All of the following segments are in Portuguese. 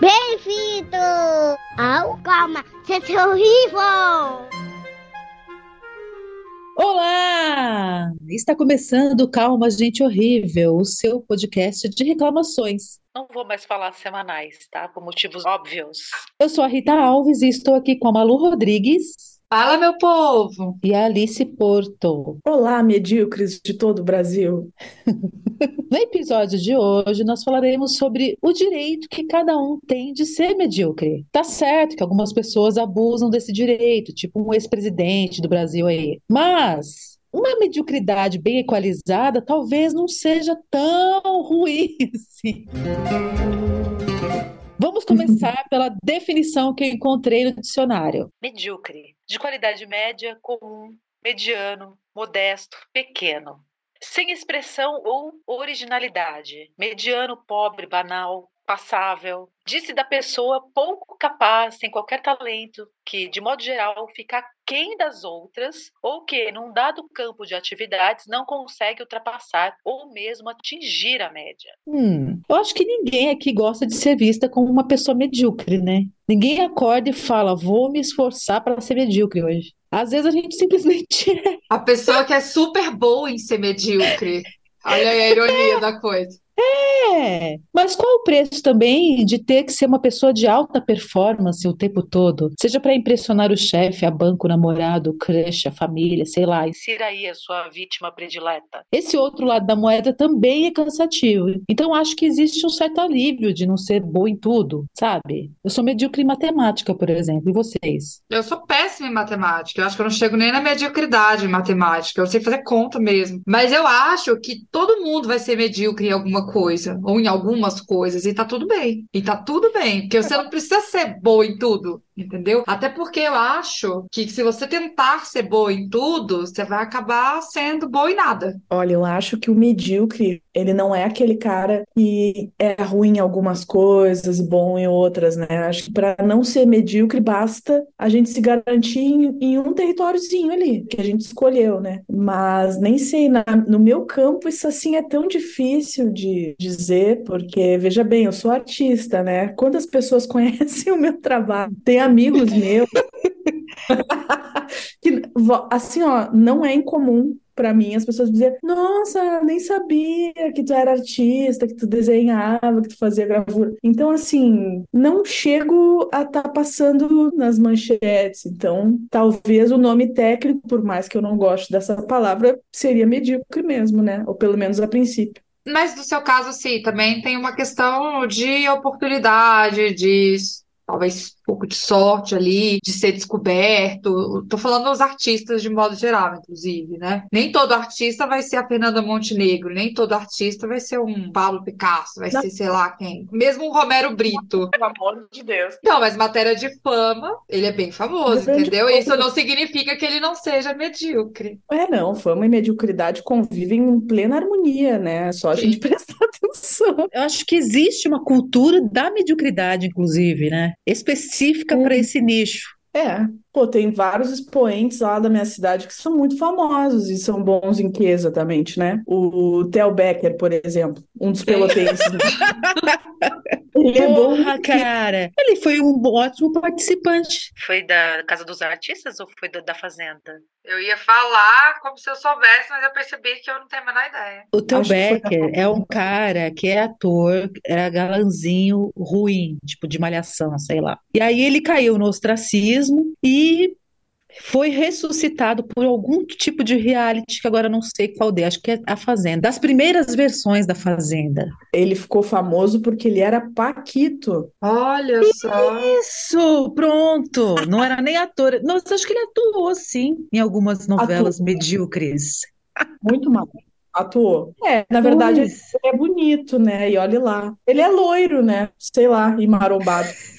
Bem-vindo ao Calma, Gente Horrível! Olá! Está começando Calma, Gente Horrível, o seu podcast de reclamações. Não vou mais falar semanais, tá? Por motivos óbvios. Eu sou a Rita Alves e estou aqui com a Malu Rodrigues. Fala, meu povo! E a Alice Porto. Olá, medíocres de todo o Brasil. No episódio de hoje, nós falaremos sobre o direito que cada um tem de ser medíocre. Tá certo que algumas pessoas abusam desse direito, tipo um ex-presidente do Brasil aí. Mas uma mediocridade bem equalizada talvez não seja tão ruim assim. Vamos começar pela definição que eu encontrei no dicionário. Medíocre. De qualidade média, comum, mediano, modesto, pequeno. Sem expressão ou originalidade. Mediano, pobre, banal, passável. Disse da pessoa pouco capaz, sem qualquer talento, que, de modo geral, fica aquém das outras, ou que, num dado campo de atividades, não consegue ultrapassar ou mesmo atingir a média. Hum, eu acho que ninguém aqui gosta de ser vista como uma pessoa medíocre, né? Ninguém acorda e fala, vou me esforçar para ser medíocre hoje. Às vezes a gente simplesmente é. A pessoa que é super boa em ser medíocre. Olha aí a ironia da coisa. É, mas qual o preço também de ter que ser uma pessoa de alta performance o tempo todo? Seja para impressionar o chefe, a banco, o namorado, o crush, a família, sei lá. Insira aí a sua vítima predileta. Esse outro lado da moeda também é cansativo. Então acho que existe um certo alívio de não ser boa em tudo, sabe? Eu sou medíocre em matemática, por exemplo, e vocês? Eu sou péssima em matemática. Eu acho que eu não chego nem na mediocridade em matemática. Eu sei fazer conta mesmo. Mas eu acho que todo mundo vai ser medíocre em alguma coisa, ou em algumas coisas, e tá tudo bem. E tá tudo bem, porque você não precisa ser boa em tudo, entendeu? Até porque eu acho que se você tentar ser boa em tudo, você vai acabar sendo boa em nada. Olha, eu acho que o medíocre, ele não é aquele cara que é ruim em algumas coisas e bom em outras, né? Acho que para não ser medíocre, basta a gente se garantir em, em um territóriozinho ali, que a gente escolheu, né? Mas nem sei, na, no meu campo, isso assim é tão difícil de dizer, porque, veja bem, eu sou artista, né? Quantas pessoas conhecem o meu trabalho? Tem amigos meus. que, assim, ó, não é incomum para mim as pessoas dizer: Nossa, nem sabia que tu era artista, que tu desenhava, que tu fazia gravura. Então, assim, não chego a estar tá passando nas manchetes. Então, talvez o nome técnico, por mais que eu não goste dessa palavra, seria medíocre mesmo, né? Ou pelo menos a princípio. Mas no seu caso, sim, também tem uma questão de oportunidade, de talvez pouco de sorte ali, de ser descoberto. Tô falando dos artistas de modo geral, inclusive, né? Nem todo artista vai ser a Fernanda Montenegro, nem todo artista vai ser um Pablo Picasso, vai Não. ser, sei lá, quem. Mesmo um Romero Brito. Pelo amor de Deus. Não, mas matéria de fama, ele é bem famoso, entendeu? Isso não significa que ele não seja medíocre. É, não, fama e mediocridade convivem em plena harmonia, né? É só a Sim. gente prestar atenção. Eu acho que existe uma cultura da mediocridade, inclusive, né? Específica para esse nicho. É, pô, tem vários expoentes lá da minha cidade que são muito famosos e são bons em que exatamente, né? O Theo Becker, por exemplo, um dos pelotenses. Ele é bom, cara. Ele foi um ótimo participante. Foi da Casa dos Artistas ou foi da Fazenda? Eu ia falar como se eu soubesse, mas eu percebi que eu não tenho a menor ideia. O Theo Becker é um cara que é ator, era galanzinho ruim, tipo de malhação, sei lá. E aí ele caiu no ostracismo e foi ressuscitado por algum tipo de reality que agora não sei qual de, acho que é a Fazenda, das primeiras versões da Fazenda. Ele ficou famoso porque ele era Paquito. Olha só. Isso, pronto. Não era nem ator. Nossa, acho que ele atuou sim em algumas novelas atuou. medíocres. Muito mal. Atuou. É, na verdade, ele é bonito, né? E olhe lá. Ele é loiro, né? Sei lá, e marombado.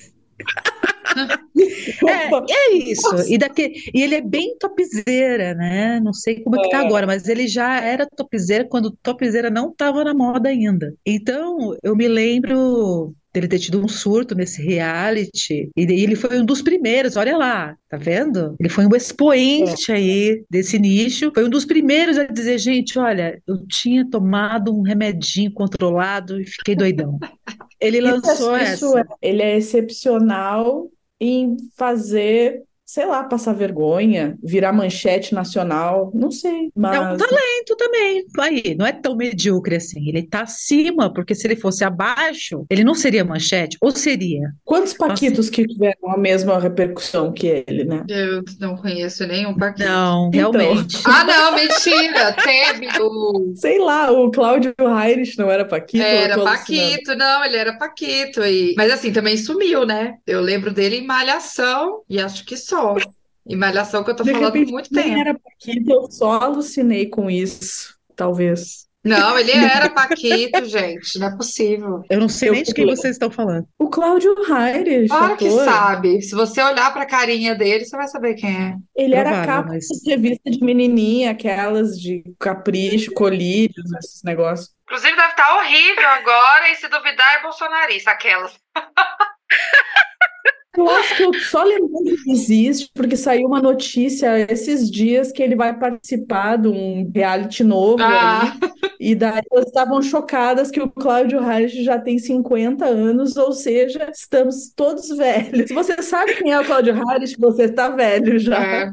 é, é isso. E, daqui, e ele é bem topzeira, né? Não sei como é que tá é. agora, mas ele já era topzeira quando topzeira não estava na moda ainda. Então, eu me lembro dele ter tido um surto nesse reality. E ele foi um dos primeiros, olha lá, tá vendo? Ele foi um expoente é. aí desse nicho. Foi um dos primeiros a dizer, gente, olha, eu tinha tomado um remedinho controlado e fiquei doidão. Ele Isso lançou isso essa. é- ele é excepcional em fazer, sei lá, passar vergonha, virar manchete nacional, não sei, É um mas talento também. Aí, não é tão medíocre assim. Ele tá acima, porque se ele fosse abaixo, ele não seria manchete, ou seria? quantos paquitos que tiveram a mesma repercussão que ele, né? Eu não conheço nenhum Paquito. Não, Então. realmente. Ah, não, mentira. Teve o. Sei lá, o Cláudio Heinrich não era paquito? Era. Paquito, não, ele era Paquito. E... Mas assim, também sumiu, né? Eu lembro dele em Malhação e acho que só. Em Malhação que eu tô De falando há repente, muito tempo. era paquito, eu só alucinei com isso, talvez. Não, ele era Paquito, gente. Não é possível. Eu não sei Eu nem de quem vocês estão falando. O Cláudio Heinrich, Claro que sabe. Se você olhar pra carinha dele, você vai saber quem é. ele era Provável, capa mas- de revista de menininha, aquelas de capricho, colírios, esses negócios. Inclusive, deve estar horrível agora, e se duvidar, é bolsonarista, aquelas. Eu acho que eu só lembrei que existe porque saiu uma notícia esses dias que ele vai participar de um reality novo Ah. aí. E daí elas estavam chocadas que o Cláudio Reis já tem 50 anos, ou seja, estamos todos velhos. Se você sabe quem é o Cláudio Reis, você tá velho já. É.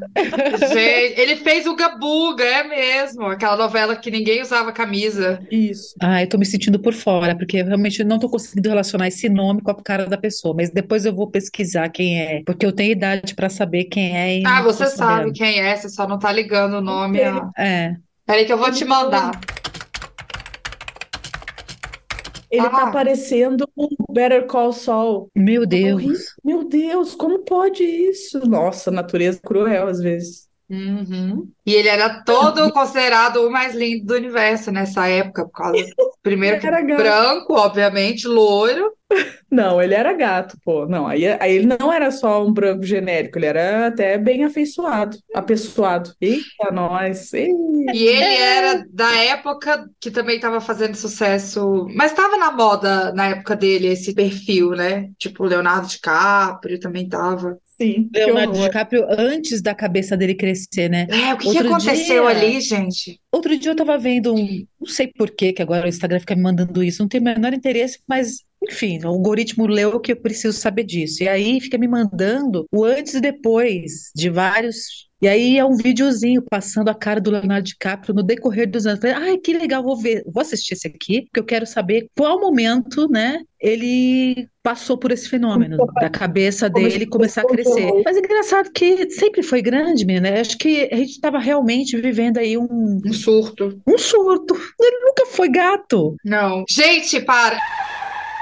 Gente, ele fez o Gabuga, é mesmo. Aquela novela que ninguém usava camisa. Isso. Ah, eu tô me sentindo por fora, porque eu realmente não tô conseguindo relacionar esse nome com a cara da pessoa. Mas depois eu vou pesquisar quem é, porque eu tenho idade pra saber quem é e Ah, você sabe sabendo. quem é, você só não tá ligando o nome. a- É. Peraí que eu vou te mandar. Ele tá Ah. parecendo um Better Call Saul. Meu. Deus. Meu Deus, como pode isso? Nossa, natureza cruel às vezes. Uhum. E ele era todo considerado o mais lindo do universo nessa época, por causa, primeiro que branco, obviamente, loiro. Não, ele era gato, pô. Não, aí, aí ele não era só um branco genérico, ele era até bem afeiçoado, apessoado. Eita, nós. E ele era da época que também estava fazendo sucesso, mas estava na moda na época dele esse perfil, né? Tipo, Leonardo DiCaprio também tava. Sim, Leonardo. DiCaprio antes da cabeça dele crescer, né? É, o que que Outro aconteceu dia- ali, gente? Outro dia eu tava vendo um, não sei por que que agora o Instagram fica me mandando isso, não tenho o menor interesse, mas enfim, o algoritmo leu que eu preciso saber disso. E aí fica me mandando o antes e depois de vários. E aí é um videozinho passando a cara do Leonardo DiCaprio no decorrer dos anos. Ai, que legal, vou ver, vou assistir esse aqui, porque eu quero saber qual momento, né, ele passou por esse fenômeno da cabeça dele começar a crescer. Mas é engraçado que sempre foi grande, menina. Acho que a gente estava realmente vivendo aí um, Um surto. um surto. Ele nunca foi gato. Não. Gente, para.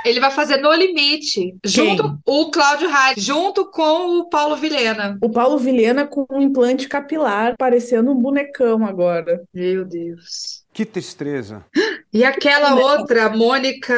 Ele vai fazer No Limite, junto o Cláudio Reis, junto com o Paulo Vilhena. O Paulo Vilhena com um implante capilar, parecendo um bonecão agora. Meu Deus. Que tristeza. E aquela outra, Mônica.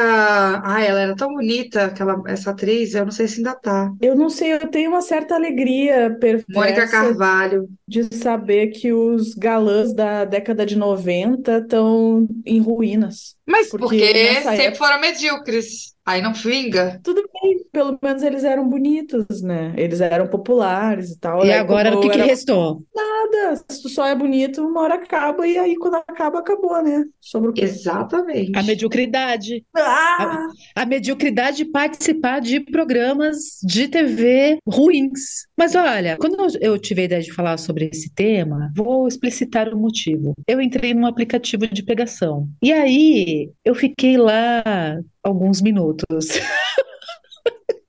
Ai, ela era tão bonita, aquela, essa atriz, eu não sei se ainda tá. Eu não sei, eu tenho uma certa alegria Mônica perversa Carvalho. De saber que os galãs da década de 90 estão em ruínas. Mas Porque porque sempre época- foram medíocres. Aí não vinga. Tudo bem, pelo menos eles eram bonitos, né? Eles eram populares e tal. E Aí agora o que que era restou? nada, se tu só é bonito, uma hora acaba, e aí quando acaba, acabou, né? Sobre o quê? Exatamente. A mediocridade. Ah! A mediocridade de participar de programas de TV ruins. Mas olha, quando eu- tive a ideia de falar sobre esse tema, vou explicitar o motivo. Eu entrei num aplicativo de pegação. E aí eu fiquei lá alguns minutos.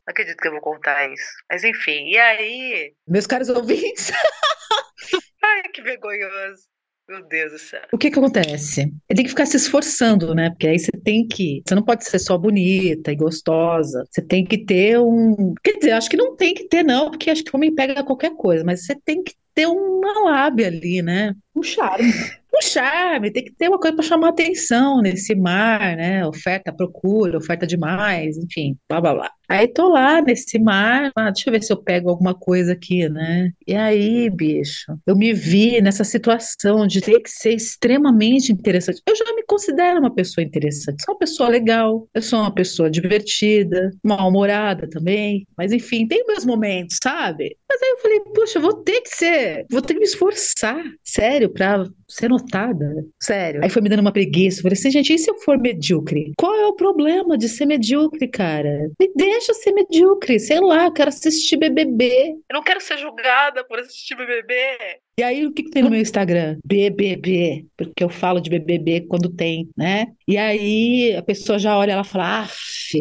Não acredito que eu vou contar isso. Mas enfim, e aí. Meus caros ouvintes. Ai, que vergonhoso. Meu Deus do céu. O que que acontece? Tem que ficar se esforçando, né? Porque aí você tem que. Você não pode ser só bonita e gostosa. Você tem que ter um. Quer dizer, acho que não tem que ter, não, porque acho que homem pega qualquer coisa, mas você tem que ter uma lábia ali, né? Um charme. Um charme, tem que ter uma coisa para chamar atenção nesse mar, né? Oferta, procura, oferta demais, enfim, blá blá blá. Aí tô lá nesse mar, ah, deixa eu ver se eu pego alguma coisa aqui, né? E aí, bicho, eu me vi nessa situação de ter que ser extremamente interessante. Eu já me considero uma pessoa interessante, sou uma pessoa legal, eu sou uma pessoa divertida, mal-humorada também, mas enfim, tem meus momentos, sabe? Mas aí eu falei, puxa, eu vou ter que ser, vou ter que me esforçar, sério, pra ser notada. Sério. Aí foi me dando uma preguiça. Eu falei assim, gente, e se eu for medíocre? Qual é o problema de ser medíocre, cara? Me deixa ser medíocre. Sei lá, quero assistir BBB. Eu não quero ser julgada por assistir BBB. E aí, o que, que tem no meu Instagram? BBB, porque eu falo de BBB quando tem, né? E aí a pessoa já olha ela fala, af,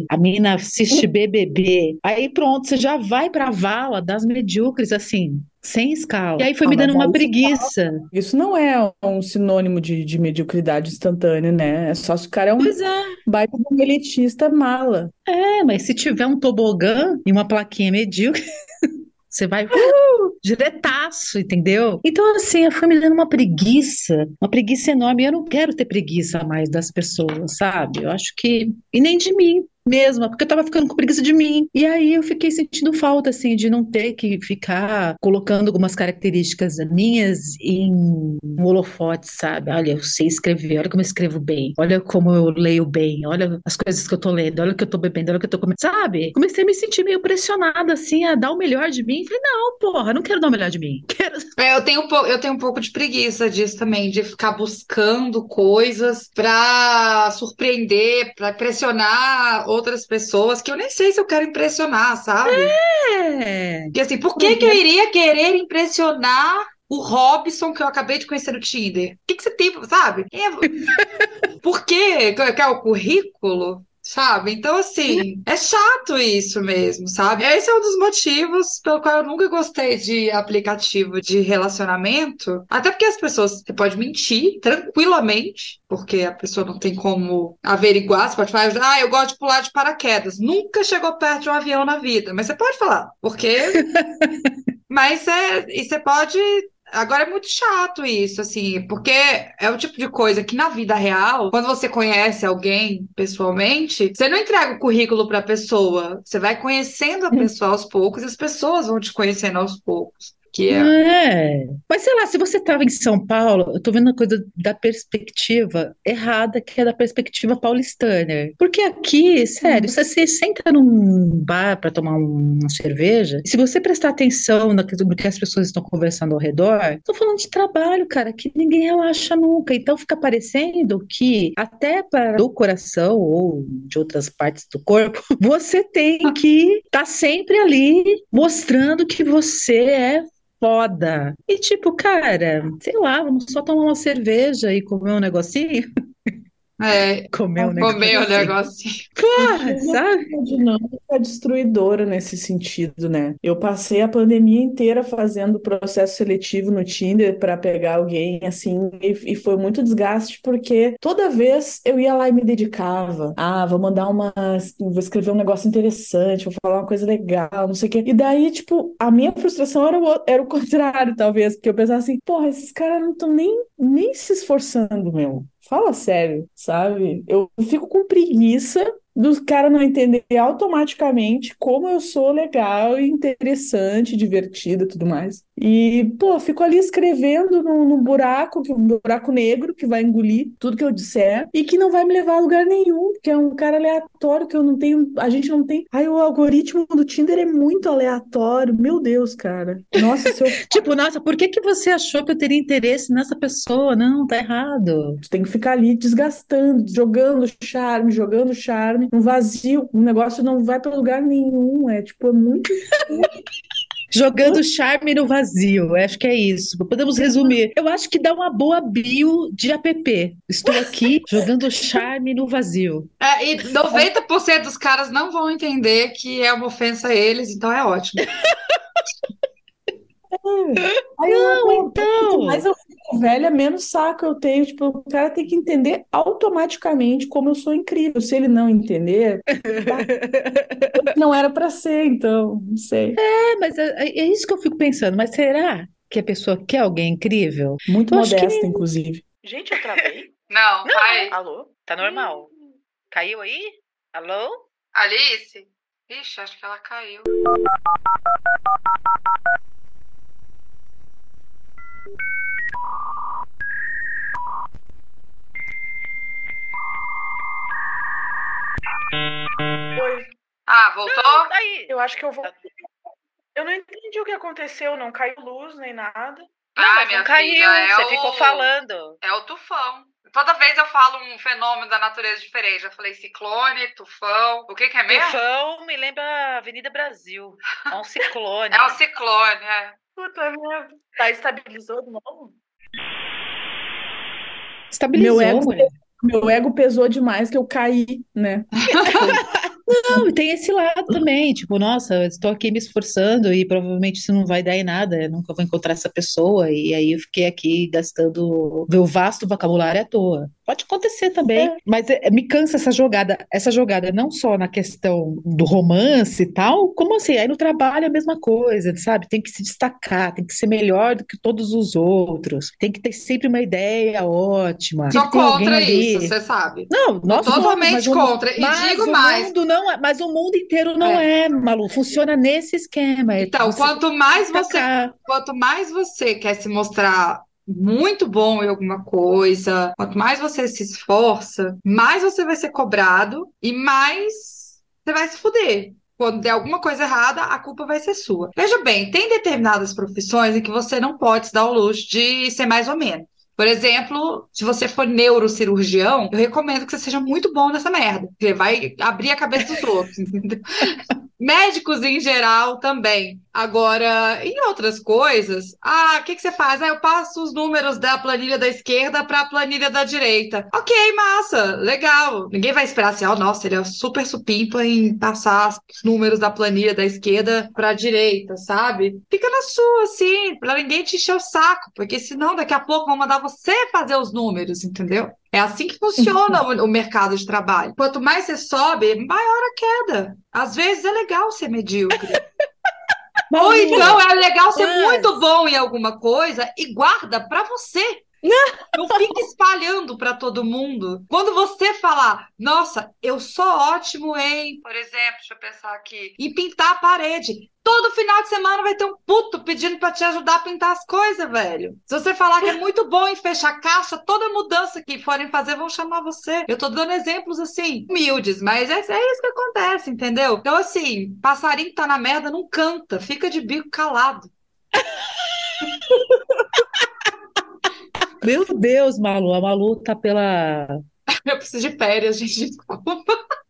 a mina assiste BBB. Aí pronto, você já vai pra vala das medíocres, assim, sem escala. E aí foi Ah, me dando uma preguiça. Isso não é um sinônimo de, de mediocridade instantânea, né? É só se o cara é um Pois é. baita um elitista mala. É, mas se tiver um tobogã e uma plaquinha medíocre, você vai uh, diretaço, entendeu? Então, assim, foi me dando uma preguiça, uma preguiça enorme. Eu não quero ter preguiça mais das pessoas, sabe? Eu acho que. E nem de mim mesma, porque eu tava ficando com preguiça de mim. E aí eu fiquei sentindo falta, assim, de não ter que ficar colocando algumas características minhas em holofote, sabe? Olha, eu sei escrever, olha como eu escrevo bem, olha como eu leio bem, olha as coisas que eu tô lendo, olha o que eu tô bebendo, olha o que eu tô comendo, sabe? Comecei a me sentir meio pressionada, assim, a dar o melhor de mim. Falei, não, porra, não quero dar o melhor de mim. Quero... É, eu tenho um eu tenho um pouco de preguiça disso também, de ficar buscando coisas pra surpreender, pra impressionar outras pessoas que eu nem sei se eu quero impressionar, sabe? É. Porque assim, por que que eu iria querer impressionar o Robson que eu acabei de conhecer no Tinder? O que que você tem, sabe? É- Por quê? Quer o currículo? Sabe? Então, assim, é chato isso mesmo, sabe? Esse é um dos motivos pelo qual eu nunca gostei de aplicativo de relacionamento. Até porque as pessoas, você pode mentir tranquilamente, porque a pessoa não tem como averiguar. Você pode falar, ah, eu gosto de pular de paraquedas. Nunca chegou perto de um avião na vida, mas você pode falar, porque. Mas é, e você pode. Agora é muito chato isso, assim, porque é o tipo de coisa que na vida real, quando você conhece alguém pessoalmente, você não entrega o currículo para a pessoa, você vai conhecendo a pessoa aos poucos e as pessoas vão te conhecendo aos poucos. Que é. É. Mas sei lá, se você estava em São Paulo, eu tô vendo uma coisa da perspectiva errada, que é da perspectiva paulistana. Porque aqui, sério, se você senta num bar para tomar um- uma cerveja, se você prestar atenção no que, as pessoas estão conversando ao redor, estão falando de trabalho, cara, que ninguém relaxa nunca. Então fica parecendo que até para o coração ou de outras partes do corpo, você tem que estar sempre ali mostrando que você é foda. E tipo, cara, sei lá, vamos só tomar uma cerveja e comer um negocinho? É, Comer um comer o negocinho. negocinho. Porra, sabe? A dinâmica é destruidora nesse sentido, né? Eu passei a pandemia inteira fazendo processo seletivo no Tinder para pegar alguém, assim, e, e foi muito desgaste, porque toda vez eu ia lá e me dedicava. Ah, vou mandar uma. Vou escrever um negócio interessante, vou falar uma coisa legal, não sei o quê. E daí, tipo, a minha frustração era o, era o contrário, talvez, porque eu pensava assim, porra, esses caras não estão nem, nem se esforçando, meu. Fala sério, sabe? Eu fico com preguiça do cara não entender automaticamente como eu sou legal interessante, divertida e tudo mais. E, pô, fico ali escrevendo num, num buraco, que- um buraco negro que vai engolir tudo que eu disser e que não vai me levar a lugar nenhum, que é um cara aleatório que eu não tenho, a gente não tem. Ai, o algoritmo do Tinder é muito aleatório, meu Deus, cara. Nossa, se eu Tipo, nossa, por que que você achou que eu teria interesse nessa pessoa? Não, tá errado. Tu tem que ficar ali desgastando, jogando charme, jogando charme, um vazio, o negócio não vai para lugar nenhum, é tipo, é muito Jogando charme no vazio, acho que é isso. Podemos resumir. Eu acho que dá uma boa bio de app. Estou aqui jogando charme no vazio. É, e 90% dos caras não vão entender que é uma ofensa a eles, então é ótimo. Aí eu, Não, eu- então. quanto mais eu fico velha, menos saco eu tenho. Tipo, o cara tem que entender automaticamente como eu sou incrível. Se ele não entender, tá. não era para ser, então, não sei. É, mas é, é isso que eu fico pensando. Mas será que a pessoa quer alguém incrível? Muito Eu acho que- modesta, inclusive. Gente, eu travei. Não, vai. Alô? Tá normal? Caiu aí? Alô? Alice? Ixi, acho que ela caiu. Oi, Ah, voltou? Não, tá aí. eu acho que eu vou. Eu não entendi o que aconteceu, não caiu luz nem nada. Não, Ai, mas minha não caiu, filha, é você o- ficou falando. É o tufão. Toda vez eu falo um fenômeno da natureza diferente. Já falei ciclone, tufão. O que, que é mesmo? Tufão me lembra a Avenida Brasil. É um ciclone. É o ciclone, é. Puta merda. Tá, estabilizou de novo? Estabilizou, Meu ego-. Meu ego pesou demais que eu caí, né? Não, e tem esse lado também, tipo, nossa, eu estou aqui me esforçando e provavelmente isso não vai dar em nada, eu nunca vou encontrar essa pessoa, e aí eu fiquei aqui gastando meu vasto vocabulário à toa. Pode acontecer também, mas é- me cansa essa jogada, essa jogada não só na questão do romance e tal, como assim, aí no trabalho é a mesma coisa, sabe? Tem que se destacar, tem que ser melhor do que todos os outros, tem que ter sempre uma ideia ótima. Sou contra ali. isso, você sabe. Não, nós somos, totalmente mas o- contra. E mas digo o mais. mundo não é, mas o mundo inteiro não é, Malu. Funciona nesse esquema. é Então, quanto mais você destacar. quanto mais você quer se mostrar muito bom em alguma coisa, quanto mais você se esforça, mais você vai ser cobrado e mais você vai se fuder. Quando der alguma coisa errada, a culpa vai ser sua. Veja bem, tem determinadas profissões em que você não pode se dar o luxo de ser mais ou menos. Por exemplo, se você for neurocirurgião, eu recomendo que você seja muito bom nessa merda. Você vai abrir a cabeça dos outros? Médicos em geral também. Agora, em outras coisas, ah, o que que você faz? Ah, eu passo os números da planilha da esquerda para a planilha da direita. Ok, massa, legal. Ninguém vai esperar assim, oh, nossa, ele é super supimpa em passar os números da planilha da esquerda para a direita, sabe? Fica na sua, assim, para ninguém te encher o saco, porque senão daqui a pouco vão mandar você fazer os números, entendeu? É assim que funciona o, mercado de trabalho. Quanto mais você sobe, maior a queda. Às vezes é legal ser medíocre. Ou então é legal ser Mas- muito bom em alguma coisa e guarda pra você. Não fique espalhando pra todo mundo. Quando você falar, nossa, eu sou ótimo em, por exemplo, deixa eu pensar aqui, em pintar a parede. Todo final de semana vai ter um puto pedindo pra te ajudar a pintar as coisas, velho. Se você falar que é muito bom em fechar caixa, toda mudança que forem fazer vão chamar você. Eu tô dando exemplos assim, humildes, mas é, é isso que acontece, entendeu? Então, assim, passarinho que tá na merda não canta, fica de bico calado. Meu Deus, Malu, a Malu tá pela. Eu preciso de férias, gente, desculpa.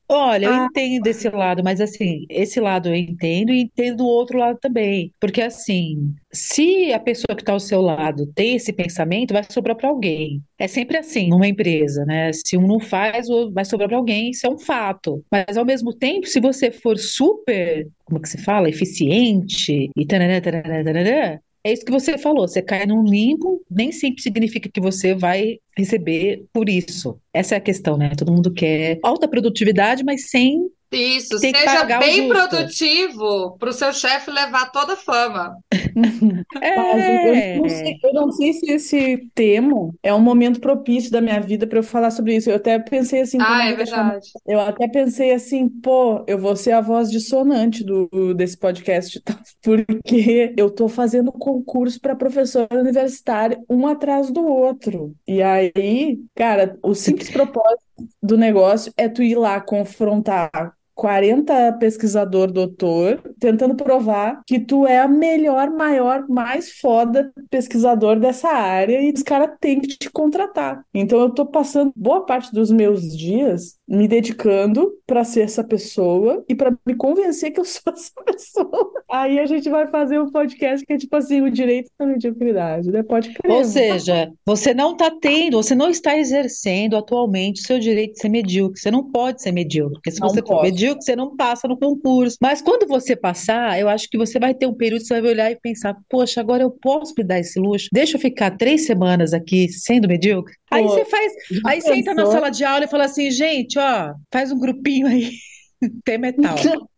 Olha, eu Ah. entendo esse lado, mas assim, esse lado eu entendo e entendo o outro lado também. Porque assim, se a pessoa que está ao seu lado tem esse pensamento, vai sobrar para alguém. É sempre assim, numa empresa, né? Se um não faz, o- vai sobrar para alguém, isso é um fato. Mas ao mesmo tempo, se você for super, como que se fala, eficiente e tarará, tarará, tarará, é isso que você falou, você cai num limbo, nem sempre significa que você vai receber por isso. Essa é a questão, né? Todo mundo quer alta produtividade, mas sem. Isso, Tem seja bem produtivo para o seu chefe levar toda a fama. Mas eu não É. sei, eu não sei se esse tema é um momento propício da minha vida para eu falar sobre isso. Eu até pensei assim, Ah, é verdade. eu até pensei assim, pô, eu vou ser a voz dissonante do, desse podcast, tá? porque eu tô fazendo concurso para professor universitário, um atrás do outro. E aí, cara, o simples propósito do negócio é tu ir lá confrontar 40 pesquisador doutor tentando provar que tu é a melhor, maior, mais foda pesquisador dessa área e os caras têm que te contratar. Então eu tô passando boa parte dos meus dias me dedicando para ser essa pessoa e para me convencer que eu sou essa pessoa. Aí a gente vai fazer um podcast que é tipo assim, o direito da mediocridade, né? Pode crer. Ou seja, você não está tendo, você não está exercendo atualmente o seu direito de ser medíocre. Você não pode ser medíocre, porque se Não você for medíocre, você não passa no concurso. Mas quando você passar, eu acho que você vai ter um período que você vai olhar e pensar: poxa, agora eu posso me dar esse luxo? Deixa eu ficar três semanas aqui sendo medíocre? Aí Pô, você faz, aí você entra na pensou? sala de aula e fala assim: gente, ó, faz um grupinho aí, tem metal.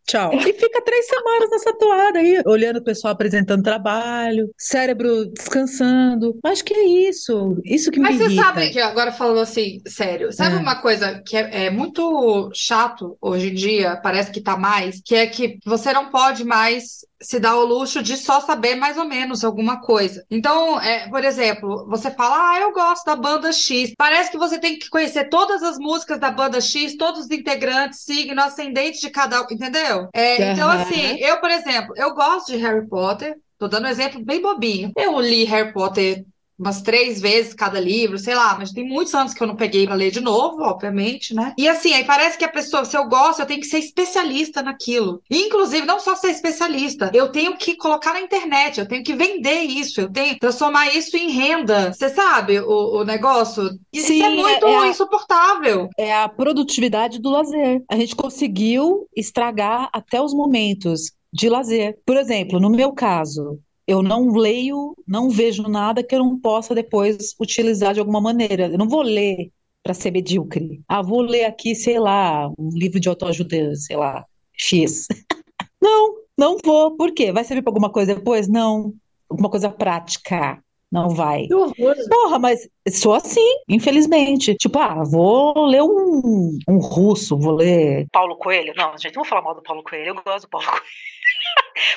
Tchau. E fica três semanas nessa toada aí, olhando o pessoal apresentando trabalho, cérebro descansando. Acho que é isso. Isso que me Mas você sabe que agora falando assim, sério, sabe É. uma coisa que é, é muito chato hoje em dia, parece que tá mais, que é que você não pode mais se dar o luxo de só saber mais ou menos alguma coisa. Então, é, por exemplo, você fala, ah, eu gosto da banda X. Parece que você tem que conhecer todas as músicas da banda X, todos os integrantes, signo, ascendente de cada um, entendeu? Entendeu? É, então, assim, eu, por exemplo, eu gosto de Harry Potter. Tô dando um exemplo bem bobinho. Eu li Harry Potter umas três vezes cada livro, sei lá, mas tem muitos anos que eu não peguei pra ler de novo, obviamente, né? E assim, aí parece que a pessoa, se eu gosto, eu tenho que ser especialista naquilo. Inclusive, não só ser especialista, eu tenho que colocar na internet, eu tenho que vender isso, eu tenho que transformar isso em renda. Você sabe o, o negócio? Isso Sim, é muito é- é a- insuportável. É a produtividade do lazer. A gente conseguiu estragar até os momentos de lazer. Por exemplo, no meu caso, eu não leio, não vejo nada que eu não possa depois utilizar de alguma maneira. Eu não vou ler para ser medíocre. Ah, vou ler aqui, sei lá, um livro de autoajuda, sei lá, X. Não, não vou. Por quê? Vai servir para alguma coisa depois? Não. Alguma coisa prática. Não vai. Que horror. Porra, mas sou assim, infelizmente. Tipo, ah, vou ler um, um russo, vou ler. Paulo Coelho? Não, gente, não vou falar mal do Paulo Coelho. Eu gosto do Paulo Coelho.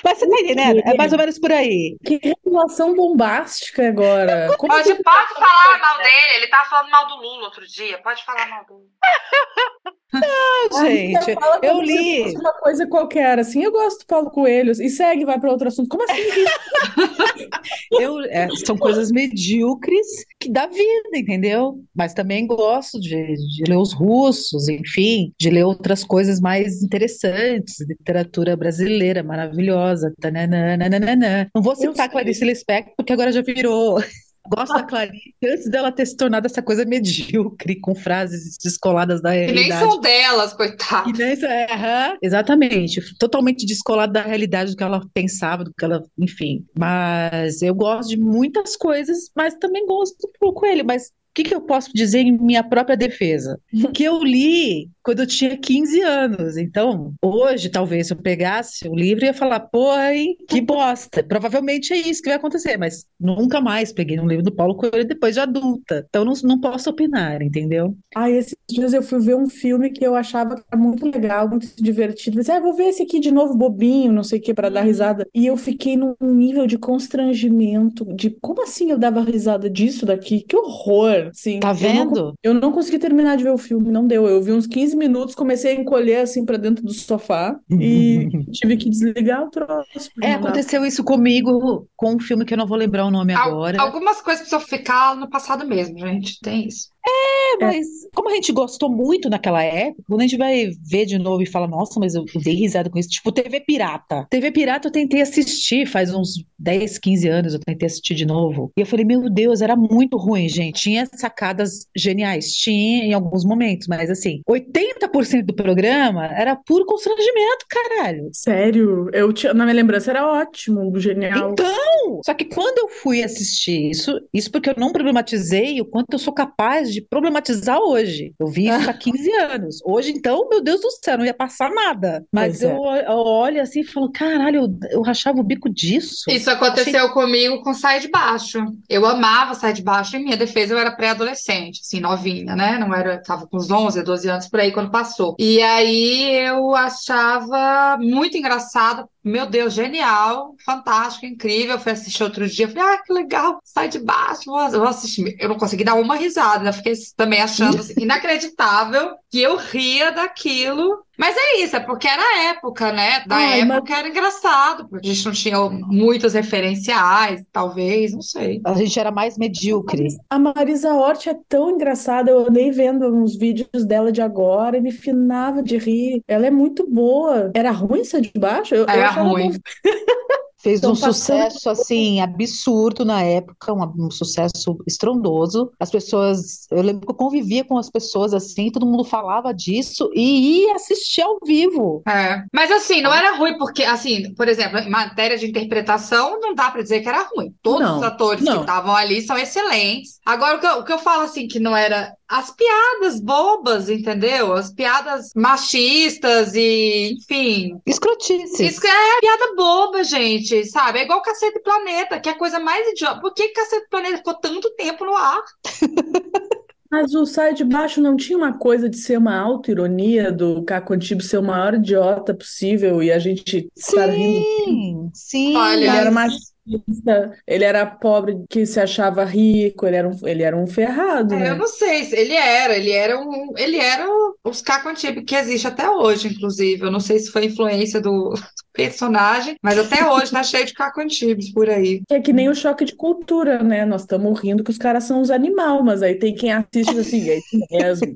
Mas você tá entendendo? É mais ou menos por aí. Que revelação bombástica agora. Como Pode, que- pode falar mal dele, ele tá falando mal do Lula outro dia, pode falar mal dele. Ah, gente, eu li. uma coisa qualquer, assim, eu gosto do Paulo Coelho, e segue, vai para outro assunto. Como assim? Eu, é, são coisas medíocres que da vida, entendeu? Mas também gosto de, de ler os russos, enfim, de ler outras coisas mais interessantes, literatura brasileira maravilhosa. tananã, nananã. Não vou citar. Clarice Lispector, porque agora já virou. Gosto da Clarice antes dela ter se tornado essa coisa medíocre, com frases descoladas da E nem realidade. são delas, coitado. E nessa, aham, exatamente, totalmente descolado da realidade do que ela pensava, do que ela, enfim. Mas eu gosto de muitas coisas, mas também gosto do Paulo Coelho. Mas o que que eu posso dizer em minha própria defesa? Que eu li quando eu tinha 15 anos. Então, hoje, talvez, se eu pegasse o livro, eu ia falar, pô, hein, que bosta. Provavelmente é isso que vai acontecer, mas nunca mais peguei um livro do Paulo Coelho depois de adulta. Então, não, não posso opinar, entendeu? Ah, esses dias eu fui ver um filme que eu achava muito legal, muito divertido. Pensei, ah, vou ver esse aqui de novo, bobinho, não sei o que, para dar risada. E eu fiquei num nível de constrangimento, de como assim eu dava risada disso daqui? Que horror! Assim, Tá eu não vendo? Eu não consegui terminar de ver o filme, não deu. Eu vi uns 15 minutos, comecei a encolher assim pra dentro do sofá e tive que desligar o troço. É, aconteceu isso comigo com um filme que eu não vou lembrar o nome Al- agora. Algumas coisas precisam ficar no passado mesmo, gente. Tem isso. É, mas como a gente gostou muito naquela época, quando a gente vai ver de novo e fala, nossa, mas eu dei risada com isso. Tipo, TV Pirata. TV Pirata eu tentei assistir faz uns 10, 15 anos, eu tentei assistir de novo. E eu falei, meu Deus, era muito ruim, gente. Tinha sacadas geniais, tinha em alguns momentos, mas assim, 80% do programa era puro constrangimento, caralho. Sério, eu tinha, na minha lembrança era ótimo, genial. Então, só que quando eu fui assistir isso, isso porque eu não problematizei o quanto eu sou capaz de problematizar hoje. Eu vi isso há 15 anos. Hoje, então, meu Deus do céu, não ia passar nada. Mas Pois é. eu, eu olho assim e falo, caralho, eu, eu rachava o bico disso. Isso aconteceu comigo com Sai de Baixo. Eu amava Sai de Baixo. Em minha defesa, eu era pré-adolescente, assim, novinha, né? Não era, tava com uns 11, 12 anos por aí quando passou. E aí eu achava muito engraçado. Meu Deus, genial, fantástico, incrível. Eu fui assistir outro dia, falei, ah, que legal, Sai de Baixo, vou, vou assistir. Eu não consegui dar uma risada, né? Fiquei também achando assim, inacreditável que eu ria daquilo. Mas é isso, é porque era a época, né? Da Ai, mas- época era engraçado, porque a gente não tinha muitos referenciais, talvez, não sei. A gente era mais medíocre. A Marisa Hort é tão engraçada, eu andei vendo uns vídeos dela de agora e me finava de rir. Ela é muito boa. Era ruim ser de baixo? Eu, eu Era achava ruim. Fez Tão um passando- sucesso assim absurdo na época, um, um sucesso estrondoso. As pessoas, eu lembro que eu convivia com as pessoas assim, todo mundo falava disso e ia assistir ao vivo. É. Mas assim, não era ruim porque, assim, por exemplo, em matéria de interpretação, não dá pra dizer que era ruim. Todos Não, os atores que não. estavam ali são excelentes. Agora, o que eu, o que eu falo, assim, que não era as piadas bobas, entendeu? As piadas machistas e, enfim. Escrotice. Isso é piada boba, gente, sabe? É igual Cacete Planeta, que é a coisa mais idiota. Por que Cacete Planeta ficou tanto tempo no ar? Mas o Sai de Baixo não tinha uma coisa de ser uma auto-ironia do Caco Antibes ser o maior idiota possível e a gente estar rindo. Sim, sim. Olha, Ele era machista artista, ele era pobre que se achava rico, ele era um, ele era um ferrado, É, né? eu não sei se ele era, ele era um, ele era os Caco Antibes que existe até hoje, inclusive. Eu não sei se foi influência do, personagem, mas até hoje tá cheio de Caco Antibes por aí. É que nem o choque de cultura, né? Nós estamos rindo que os caras são os animais, mas aí tem quem assiste assim, é isso mesmo.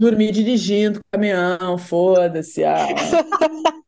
Dormir dirigindo, caminhão, foda-se. Ah.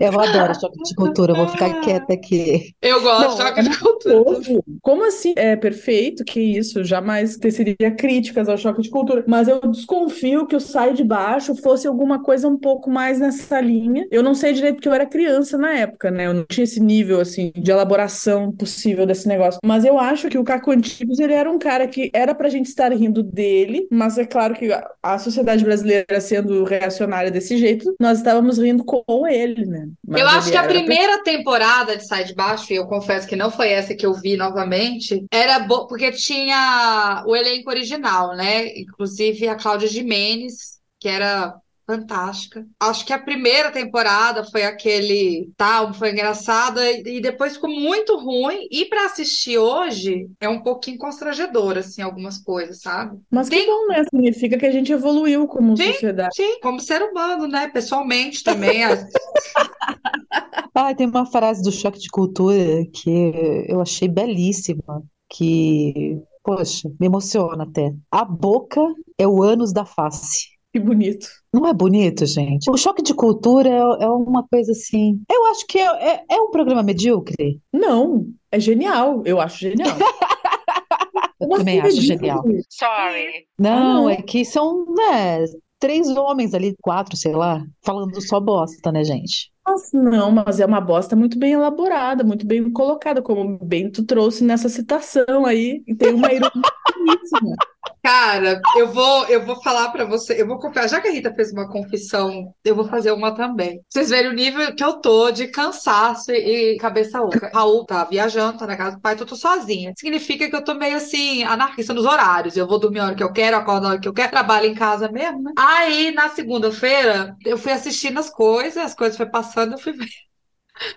Eu adoro choque de cultura, eu vou ficar quieta aqui. Eu gosto Não, de choque é de cultura. Como assim? É perfeito, que isso, jamais teceria críticas ao choque de cultura, mas eu desconfio que o Sai de Baixo fosse alguma coisa um pouco mais nessa linha. Eu não sei direito porque eu era criança na época, né? Eu não tinha esse nível, assim, de elaboração possível desse negócio. Mas eu acho que o Caco Antibes, ele era um cara que era pra gente estar rindo dele, mas é claro que a- a sociedade brasileira sendo reacionária desse jeito, nós estávamos rindo com ele, né? Mas Eu acho que a primeira temporada de Sai de Baixo, e eu confesso que não foi essa que eu vi novamente, era bo... porque tinha o elenco original, né? Inclusive a Cláudia Gimenez, que era fantástica. Acho que a primeira temporada foi aquele tal, foi engraçada, e depois ficou muito ruim. E para assistir hoje é um pouquinho constrangedor, assim, algumas coisas, sabe? Mas que Tem- bom, né? Significa que a gente evoluiu como Sim. sociedade. Sim, como ser humano, né? Pessoalmente também. as- Ah, tem uma frase do choque de cultura que eu achei belíssima, que, poxa, me emociona até. A boca é o ânus da face. Que bonito. Não é bonito, gente? O choque de cultura é, é uma coisa assim. Eu acho que é, é, é um programa medíocre. Não, é genial. Eu acho genial. Eu também acho genial. Sorry. Não, não. é que são, né, três homens ali, quatro, sei lá, falando só bosta, né, gente? Nossa, não, mas é uma bosta muito bem elaborada, muito bem colocada, como bem tu trouxe nessa citação aí. E tem uma ironia belíssima. Cara, eu vou, eu vou falar pra você, eu vou confiar, já que a Rita fez uma confissão, eu vou fazer uma também. Vocês verem o nível que eu tô de cansaço e, e cabeça oca. Raul tá viajando, tá na casa do pai, tô sozinha. Significa que eu tô meio assim, anarquista nos horários. Eu vou dormir a hora que eu quero, acordo a hora que eu quero, trabalho em casa mesmo, né? Aí, na segunda-feira, eu fui assistindo as coisas, as coisas foi passando, eu fui ver.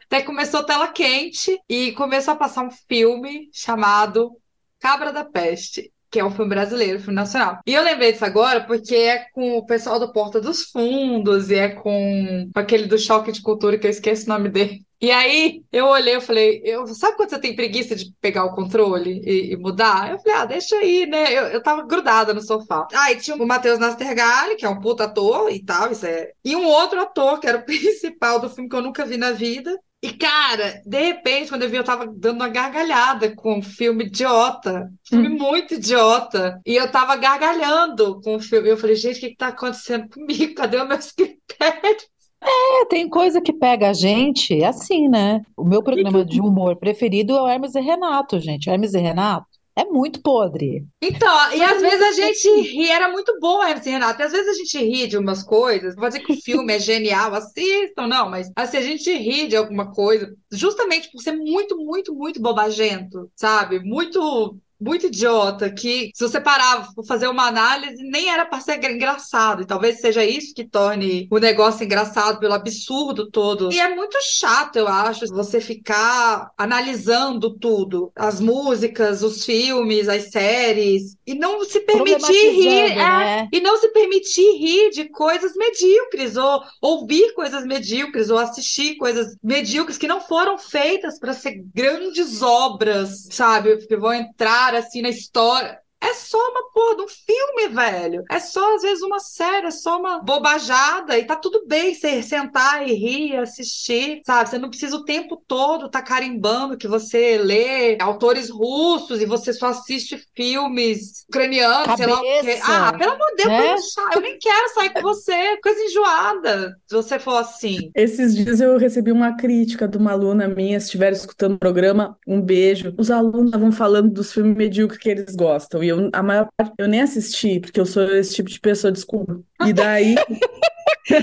Até começou tela quente e começou a passar um filme chamado Cabra da Peste, que é um filme brasileiro, filme nacional. E eu lembrei disso agora porque é com o pessoal do Porta dos Fundos e é com aquele do Choque de Cultura, que eu esqueço o nome dele. E aí eu olhei, eu falei, eu, sabe quando você tem preguiça de pegar o controle e, e mudar? Eu falei, ah, deixa aí, né? Eu, eu tava grudada no sofá. Ah, e tinha o Matheus Nastergalli, que é um puta ator e tal, isso é. E um outro ator, que era o principal do filme que eu nunca vi na vida. E, cara, de repente, quando eu vi, eu tava dando uma gargalhada com um filme idiota. Filme muito idiota. E eu tava gargalhando com o filme. Eu falei, gente, o que que tá acontecendo comigo? Cadê os meus critérios? É, tem coisa que pega a gente, é assim, né? O meu programa de humor preferido é o Hermes e Renato, gente. O Hermes e Renato é muito podre. Então, e às vezes a gente ri, era muito bom, e Renato. E às vezes a gente ri de umas coisas. Não vou dizer que o filme é genial, assistam, não, mas assim, a gente ri de alguma coisa, justamente por ser muito, muito, muito bobagento, sabe? Muito. Muito idiota, que se você parar para fazer uma análise, nem era para ser engraçado. E talvez seja isso que torne o negócio engraçado pelo absurdo todo. E é muito chato, eu acho, você ficar analisando tudo, as músicas, os filmes, as séries, e não se permitir rir, é, né? e não se permitir rir de coisas medíocres, ou ouvir coisas medíocres, ou assistir coisas medíocres que não foram feitas para ser grandes obras, sabe? Que vão entrar assim na história. É só uma porra de um filme, velho. É só, às vezes, uma série, é só uma bobajada. E tá tudo bem você sentar e rir, assistir, sabe? Você não precisa o tempo todo tá carimbando que você lê autores russos e você só assiste filmes ucranianos, sei lá o quê. Cabeça, Ah, pelo amor de Deus, né? eu nem quero sair com você. Coisa enjoada, se você for assim. Esses dias eu recebi uma crítica de uma aluna minha, se estiver escutando o programa, um beijo. Os alunos estavam falando dos filmes medíocres que eles gostam. E eu, a maior parte, eu nem assisti, porque eu sou esse tipo de pessoa, desculpa. E daí,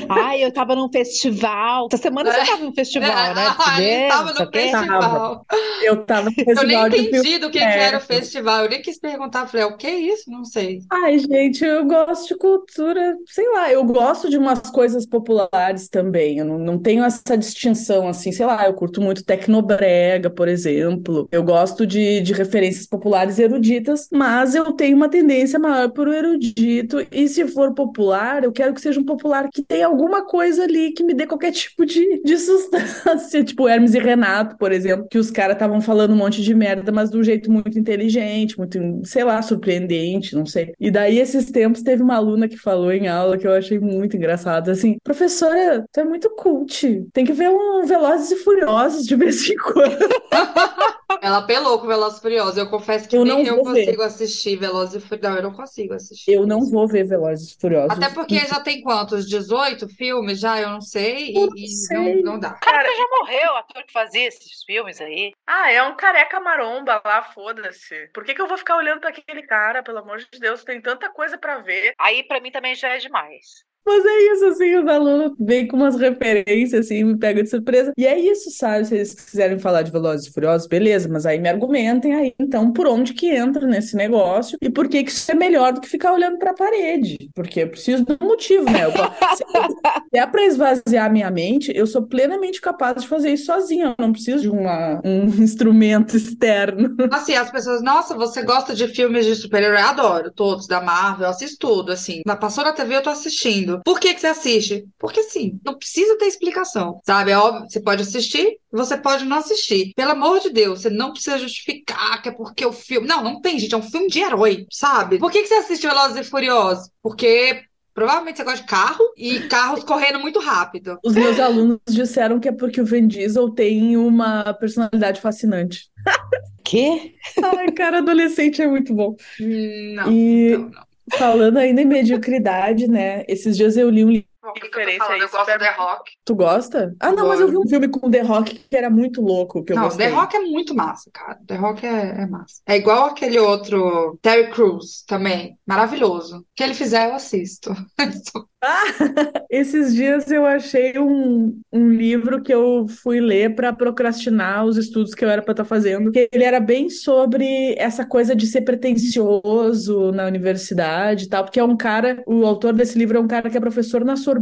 Ai, eu tava num festival. Essa semana você tava num festival, né? Ah, ele tava no o festival. Eu tava no Eu nem festival de filme entendi do que, que era o festival. Eu nem quis perguntar. Falei, o que é isso? Não sei. Ai, gente, eu gosto de cultura, sei lá, eu gosto de umas coisas populares também. Eu não, não tenho essa distinção assim, sei lá, eu curto muito tecnobrega, por exemplo. Eu gosto de, de referências populares eruditas, mas eu tenho uma tendência maior pro erudito. E se for popular, eu quero que seja um popular que tenha alguma coisa ali que me dê qualquer tipo de, de substância, tipo Hermes e Renato, por exemplo, que os caras estavam falando um monte de merda, mas de um jeito muito inteligente, muito, sei lá, surpreendente, não sei. E daí, esses tempos, teve uma aluna que falou em aula que eu achei muito engraçado, assim, professora, tu é muito cult, tem que ver um Velozes e Furiosos de vez em quando. Ela apelou com Velozes e Furiosos. Eu confesso que Eu nem não eu ver. consigo assistir Velozes e Furiosos. Não, eu não consigo assistir. Eu não vou ver Velozes e Furiosos. Até porque já tem quantos? 18 filmes já? Eu não sei. Eu E, não e sei. não, não dá. Cara, já morreu o ator que fazia esses filmes aí. Ah, é um careca maromba lá, foda-se. Por que, que eu vou ficar olhando pra aquele cara, pelo amor de Deus? Tem tanta coisa pra ver. Aí pra mim também já é demais. Mas é isso, assim, os alunos vêm com umas referências, assim, me pegam de surpresa. E é isso, sabe? Se eles quiserem falar de Velozes e Furiosos, beleza, mas aí me argumentem aí, então, por onde que entra nesse negócio e por que que isso é melhor do que ficar olhando pra parede. Porque eu preciso de um motivo, né? Eu, se é pra esvaziar minha mente, eu sou plenamente capaz de fazer isso sozinha. Eu não preciso de uma, um instrumento externo. Assim, as pessoas, nossa, você gosta de filmes de super-herói? Adoro, todos da Marvel, assisto tudo, assim. Passou na TV, eu tô assistindo. Por que que você assiste? Porque sim, não precisa ter explicação, sabe? É óbvio, você pode assistir, você pode não assistir. Pelo amor de Deus, você não precisa justificar que é porque o filme. Não, não tem, gente, é um filme de herói, sabe? Por que que você assiste Velozes e Furiosos? Porque provavelmente você gosta de carro e carros correndo muito rápido. Os meus alunos disseram que é porque o Vin Diesel tem uma personalidade fascinante. Quê? Ai, cara, adolescente é muito bom. Hum, Não, E não, não. Falando ainda em mediocridade, né? Esses dias eu li um livro. O que que eu gosto de The Rock. Tu gosta? Ah, não, mas eu vi um filme com The Rock que era muito louco, que eu Não, gostei. The Rock é muito massa, cara. The Rock é, é massa. É igual aquele outro, Terry Crews, também. Maravilhoso. O que ele fizer, eu assisto. Esses dias eu achei um, um livro que eu fui ler para procrastinar os estudos que eu era para estar fazendo. que Ele era bem sobre essa coisa de ser pretensioso na universidade e tal, porque é um cara, o autor desse livro é um cara que é professor na Sorbonne,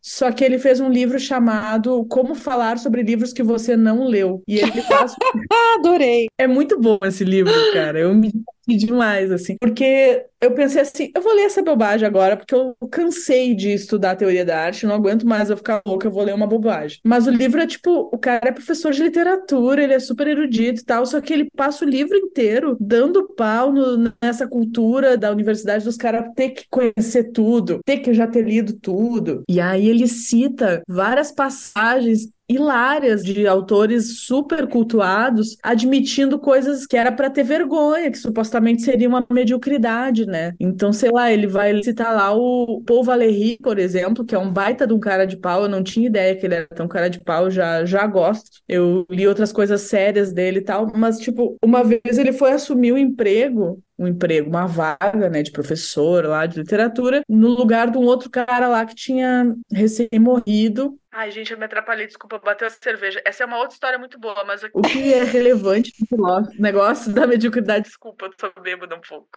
só que ele fez um livro chamado Como Falar sobre Livros que Você Não Leu. E ele faz Ah, adorei. É muito bom esse livro, cara. Eu me demais, assim. Porque eu pensei assim, eu vou ler essa bobagem agora, porque eu cansei de estudar teoria da arte, não aguento mais eu ficar louca, eu vou ler uma bobagem. Mas o livro é tipo, o cara é professor de literatura, ele é super erudito e tal, só que ele passa o livro inteiro dando pau no- nessa cultura da universidade dos caras ter que conhecer tudo, ter que já ter lido tudo. E aí ele cita várias passagens hilárias de autores super cultuados admitindo coisas que era para ter vergonha, que supostamente seria uma mediocridade, né? Então, sei lá, ele vai citar lá o Paul Valéry, por exemplo, que é um baita de um cara de pau. Eu não tinha ideia que ele era tão cara de pau, já já gosto. Eu li outras coisas sérias dele e tal, mas tipo, uma vez ele foi assumir o emprego um emprego, uma vaga, né, de professor lá de literatura, no lugar de um outro cara lá que tinha recém-morrido Ai, gente, eu me atrapalhei, desculpa, bateu a cerveja. Essa é uma outra história muito boa, mas. O que é relevante no negócio da mediocridade? desculpa, eu tô bêbada um pouco.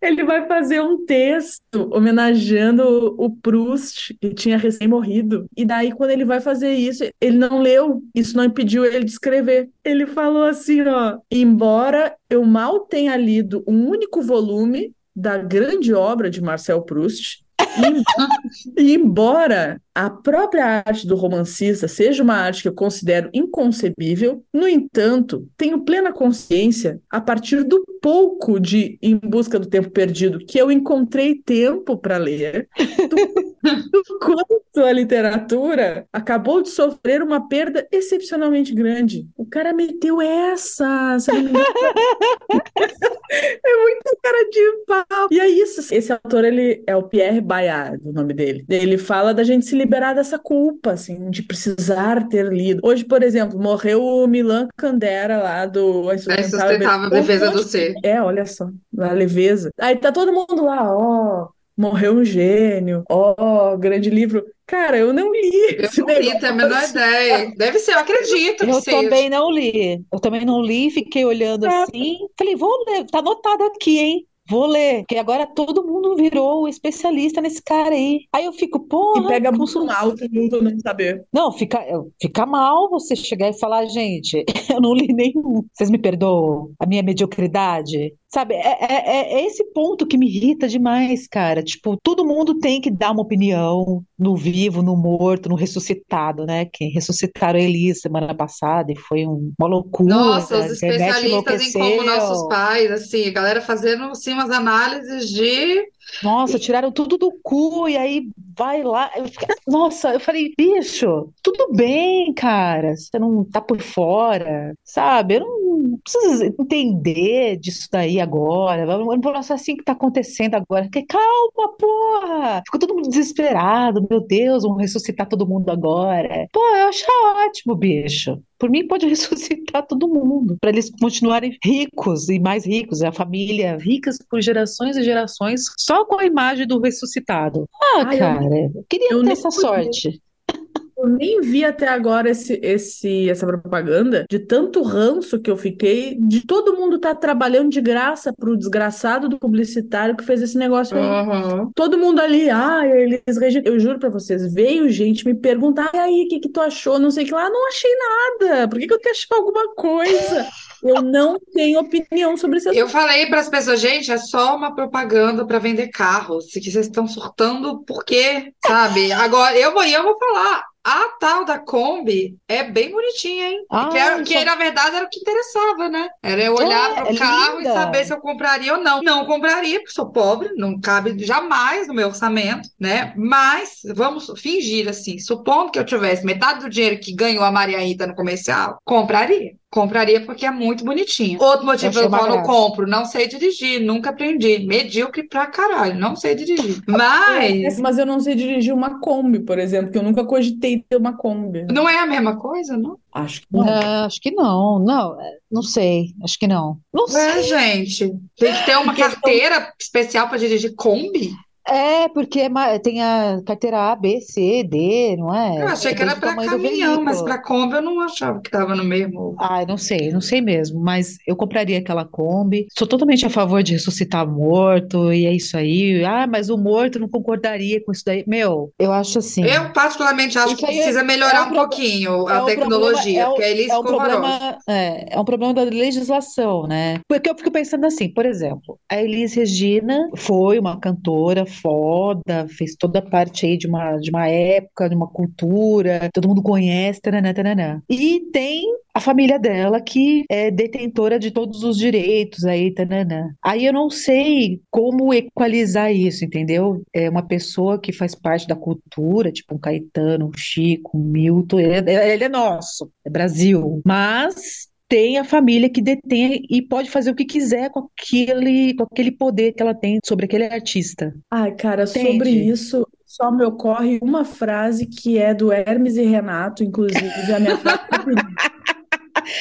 Ele vai fazer um texto homenageando o Proust, que tinha recém-morrido. E daí, quando ele vai fazer isso, ele não leu. Isso não impediu ele de escrever. Ele falou assim, ó, embora eu mal tenha lido um único volume da grande obra de Marcel Proust, e, embora a própria arte do romancista seja uma arte que eu considero inconcebível, no entanto, tenho plena consciência, a partir do pouco de Em Busca do Tempo Perdido que eu encontrei tempo para ler, do quanto a literatura acabou de sofrer uma perda excepcionalmente grande. O cara meteu essa. É muito cara de pau. E é isso. Esse autor, ele é o Pierre Bayard, o nome dele. Ele fala da gente se liberar dessa culpa, assim, de precisar ter lido. Hoje, por exemplo, morreu o Milan Kundera lá do A insustentável Be- defesa do ser. É, olha só, a leveza. Aí tá todo mundo lá, ó, Morreu um gênio. Ó, grande livro. Cara, eu não li Eu esse não li, negócio. tenho a menor ideia. Deve ser, eu acredito que Eu seja. também não li. Eu também não li, fiquei olhando Ah. assim. Falei, vou ler, tá anotado aqui, hein? Vou ler. Porque agora todo mundo virou especialista nesse cara aí. Aí eu fico, E porra, pega como muito mal todo mundo não saber. Não, fica, fica mal você chegar e falar, gente, eu não li nenhum. Vocês me perdoam a minha mediocridade? Sabe, é, é, é esse ponto que me irrita demais, cara. Tipo, todo mundo tem que dar uma opinião no vivo, no morto, no ressuscitado, né? Que ressuscitaram a Eli semana passada e foi um- uma loucura. Nossa, os especialistas em como nossos pais, assim, a galera fazendo assim, umas análises de. Nossa, tiraram tudo do cu e aí vai lá. Eu fiquei- Nossa, eu falei, bicho, tudo bem, cara. Você não tá por fora, sabe? Eu não preciso entender disso daí agora. Vamos vamos falar assim que tá acontecendo agora. Fiquei, Calma, porra! Ficou todo mundo desesperado. Meu Deus, vamos ressuscitar todo mundo agora. Pô, eu acho ótimo, bicho. Por mim, pode ressuscitar todo mundo, para eles continuarem ricos e mais ricos, a família ricas por gerações e gerações, só com a imagem do ressuscitado. Ah, Ai, cara, eu queria eu ter essa podia. sorte. Eu nem vi até agora esse, esse, essa propaganda de tanto ranço que eu fiquei de todo mundo tá trabalhando de graça pro desgraçado do publicitário que fez esse negócio. Uhum. Todo mundo ali, ah, eles eu juro pra vocês, veio gente me perguntar, e aí, o que que tu achou? Não sei o que lá, "Ah, não achei nada. Por que que eu tenho que achar alguma coisa? Eu não tenho opinião sobre assunto. Eu falei para as pessoas, gente, é só uma propaganda para vender carros. Se que vocês estão surtando, por quê? Sabe? Agora, eu vou, eu vou falar. A tal da Kombi é bem bonitinha, hein? Ah, que, era- que na verdade era o que interessava, né? Era eu olhar É, para o é carro e linda. saber se eu compraria ou não. Não compraria, porque sou pobre, não cabe jamais no meu orçamento, né? Mas vamos fingir assim, supondo que eu tivesse metade do dinheiro que ganhou a Maria Rita no comercial, compraria. Compraria porque é muito bonitinha. Outro motivo Eu pelo qual não graça. compro, não sei dirigir, nunca aprendi. Medíocre pra caralho, não sei dirigir. Mas Mas eu não sei dirigir uma Kombi, por exemplo, que eu nunca cogitei ter uma Kombi. não é a mesma coisa, não? Acho que não. É, acho que não, não, é, não sei, acho que não. Não É, sei. gente. Tem que ter uma carteira especial para dirigir Kombi? É, porque é tem a carteira A, B, C, D, não é? Eu achei que Depende era para caminhão, mas para Kombi eu não achava que estava no mesmo. Ai, não sei, não sei mesmo, mas eu compraria aquela Kombi. Sou totalmente a favor de ressuscitar morto, e é isso aí. Ah, mas o morto não concordaria com isso daí. Meu, eu acho assim. Eu, particularmente, acho que aí é- precisa melhorar é um um pouquinho é a um tecnologia, problema, é um- porque aí eles é um problema, é, é um problema da legislação, né? Porque eu fico pensando assim, por exemplo, a Elis Regina foi uma cantora foda, fez toda parte aí de uma, de uma época, de uma cultura, todo mundo conhece, taranã, taranã. E tem a família dela que é detentora de todos os direitos aí, taranã. Aí eu não sei como equalizar isso, entendeu? É uma pessoa que faz parte da cultura, tipo um Caetano, um Chico, um Milton, ele é, ele é nosso, é Brasil. Mas tem a família que detém e pode fazer o que quiser com aquele, com aquele poder que ela tem sobre aquele artista. Ai, cara, Entende? sobre isso, só me ocorre uma frase que é do Hermes e Renato, inclusive, a minha frase.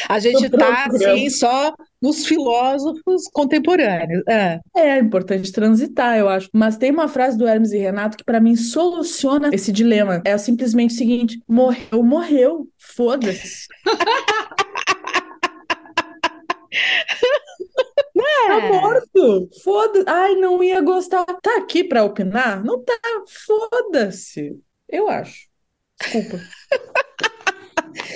A gente tá assim só nos filósofos contemporâneos. É. É importante transitar, eu acho. Mas tem uma frase do Hermes e Renato que pra mim soluciona esse dilema. É simplesmente o seguinte: morreu, morreu. Foda-se. Tá morto. Foda-se. Ai, não ia gostar. Tá aqui pra opinar? Não tá. Foda-se. Eu acho. Desculpa.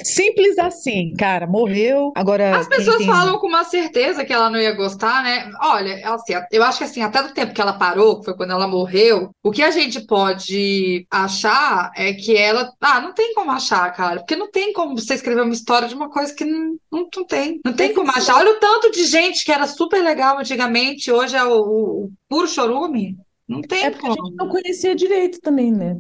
Simples assim, cara. Morreu. Agora, As pessoas tem- falam com uma certeza que ela não ia gostar, né? Olha, assim, eu acho que assim, até do tempo que ela parou, que foi quando ela morreu, o que a gente pode achar é que ela. Ah, não tem como achar, cara. Porque não tem como você escrever uma história de uma coisa que não, não, não tem. Não tem É como achar. Olha o tanto de gente que era super legal antigamente, hoje é o, o puro chorume. Não tem É porque a como. gente não conhecia direito também, né?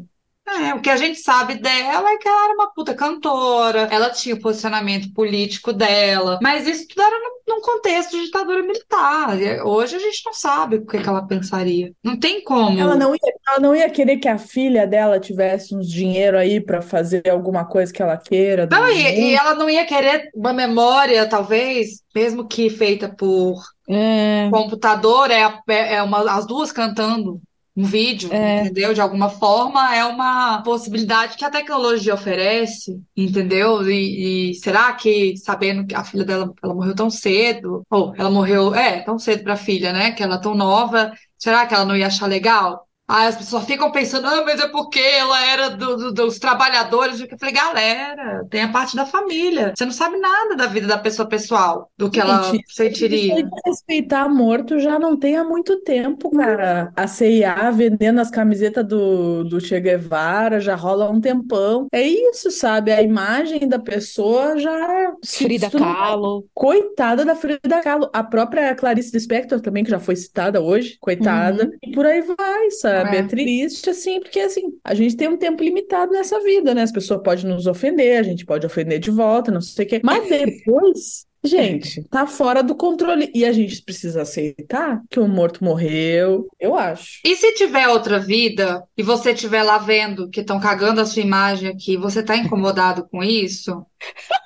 É, o que a gente sabe dela é que ela era uma puta cantora, ela tinha o posicionamento político dela, mas isso tudo era num, num contexto de ditadura militar. Hoje a gente não sabe o que, que ela pensaria. Não tem como. Ela não ia, ela não ia querer que a filha dela tivesse uns dinheiro aí pra fazer alguma coisa que ela queira Não, e, e ela não ia querer uma memória, talvez, mesmo que feita por É, computador, é, é uma, as duas cantando um vídeo, É. entendeu? De alguma forma é uma possibilidade que a tecnologia oferece, entendeu? E, e será que, sabendo que a filha dela ela morreu tão cedo, ou ela morreu, é, tão cedo pra filha, né? Que ela é tão nova, será que ela não ia achar legal? Aí as pessoas ficam pensando, ah, mas é porque ela era do- do- dos trabalhadores. Eu falei, galera, tem a parte da família. Você não sabe nada da vida da pessoa pessoal, do que ela Gente, sentiria. Aí de respeitar morto já não tem há muito tempo, cara. A CIA vendendo as camisetas do, do Che Guevara já rola há um tempão. É isso, sabe? A imagem da pessoa já. Frida se tu não- Kahlo. Coitada da Frida Kahlo. A própria Clarice Lispector também, que já foi citada hoje, coitada. E por aí vai, sabe? É. É triste, assim, porque assim, a gente tem um tempo limitado nessa vida, né? As pessoas podem nos ofender, a gente pode ofender de volta, não sei o quê. Mas depois. Gente, tá fora do controle. E a gente precisa aceitar que o morto morreu, eu acho. E se tiver outra vida e você estiver lá vendo que estão cagando a sua imagem aqui, você tá incomodado com isso?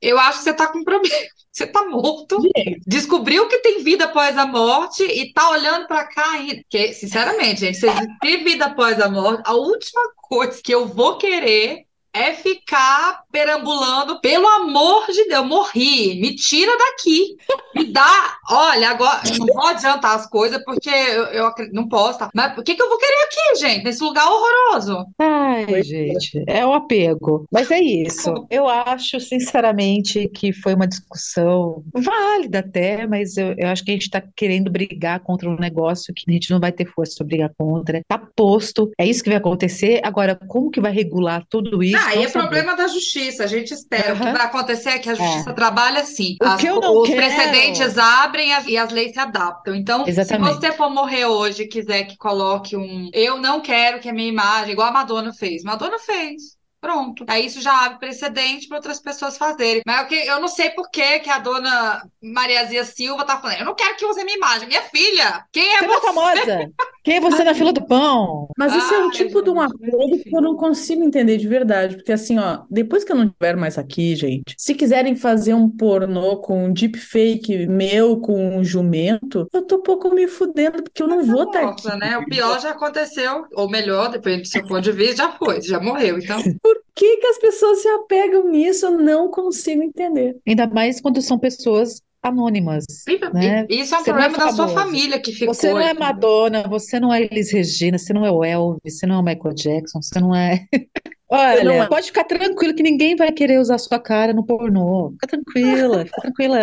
Eu acho que você tá com problema. Você tá morto, Gente, descobriu que tem vida após a morte e tá olhando pra cá ainda. Porque, sinceramente, gente, se existir vida após a morte, a última coisa que eu vou querer é ficar perambulando. Pelo amor de Deus, morri. Me tira daqui. Me dá. Olha, agora eu não vou adiantar as coisas porque eu, eu não posso. Tá? Mas o que que eu vou querer aqui, gente? Nesse lugar horroroso? Ai, Pois é. gente, é o apego. Mas é isso. Eu acho, sinceramente, que foi uma discussão válida até, mas eu, eu acho que a gente está querendo brigar contra um negócio que a gente não vai ter força para brigar contra. Tá posto, é isso que vai acontecer. Agora, como que vai regular tudo isso? Ah, e Não é sabemos. problema da justiça. A gente espera. O que vai acontecer é que a justiça É. trabalha assim. O As- que eu não os quero- precedentes abrem e as leis se adaptam. Então, se Exatamente. você for morrer hoje e quiser que coloque um. Eu não quero que a minha imagem, igual a Madonna fez. Madonna fez. Pronto. Aí isso já abre precedente para outras pessoas fazerem. Mas o que- eu não sei por que que a dona Mariazia Silva tá falando. Eu não quero que use a minha imagem. Minha filha, quem é Você é você? famosa? Quem é você na fila do pão? Mas isso é um tipo de um gente, acordo que eu não consigo entender de verdade. Porque assim, ó, depois que eu não estiver mais aqui, gente, se quiserem fazer um pornô com um deepfake meu com um jumento, eu tô pouco me fudendo, porque eu não vou estar Nossa, aqui. né? O pior já aconteceu, ou melhor, depende do seu ponto de vista, já foi, já morreu. Então, Por que que as pessoas se apegam nisso? Eu não consigo entender. Ainda mais quando são pessoas anônimas, né? e- isso é um Você não é problema da sua família que ficou. Você não é entendeu? Madonna, você não é Elis Regina, você não é o Elvis, você não é o Michael Jackson, você não é. Olha, não é. pode ficar tranquilo que ninguém vai querer usar sua cara no pornô. Fica tranquila, fica tranquila.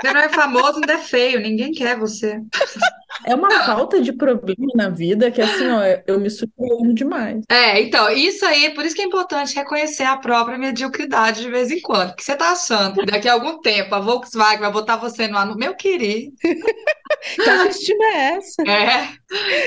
Você não é famoso, ainda é feio, ninguém quer você. É uma falta de problema na vida que assim, ó, eu me surpreendo demais. É, então, isso aí, por isso que é importante reconhecer a própria mediocridade de vez em quando. Porque você tá achando que daqui a algum tempo a Volkswagen vai botar você no. Meu querido, Que autoestima é essa? é.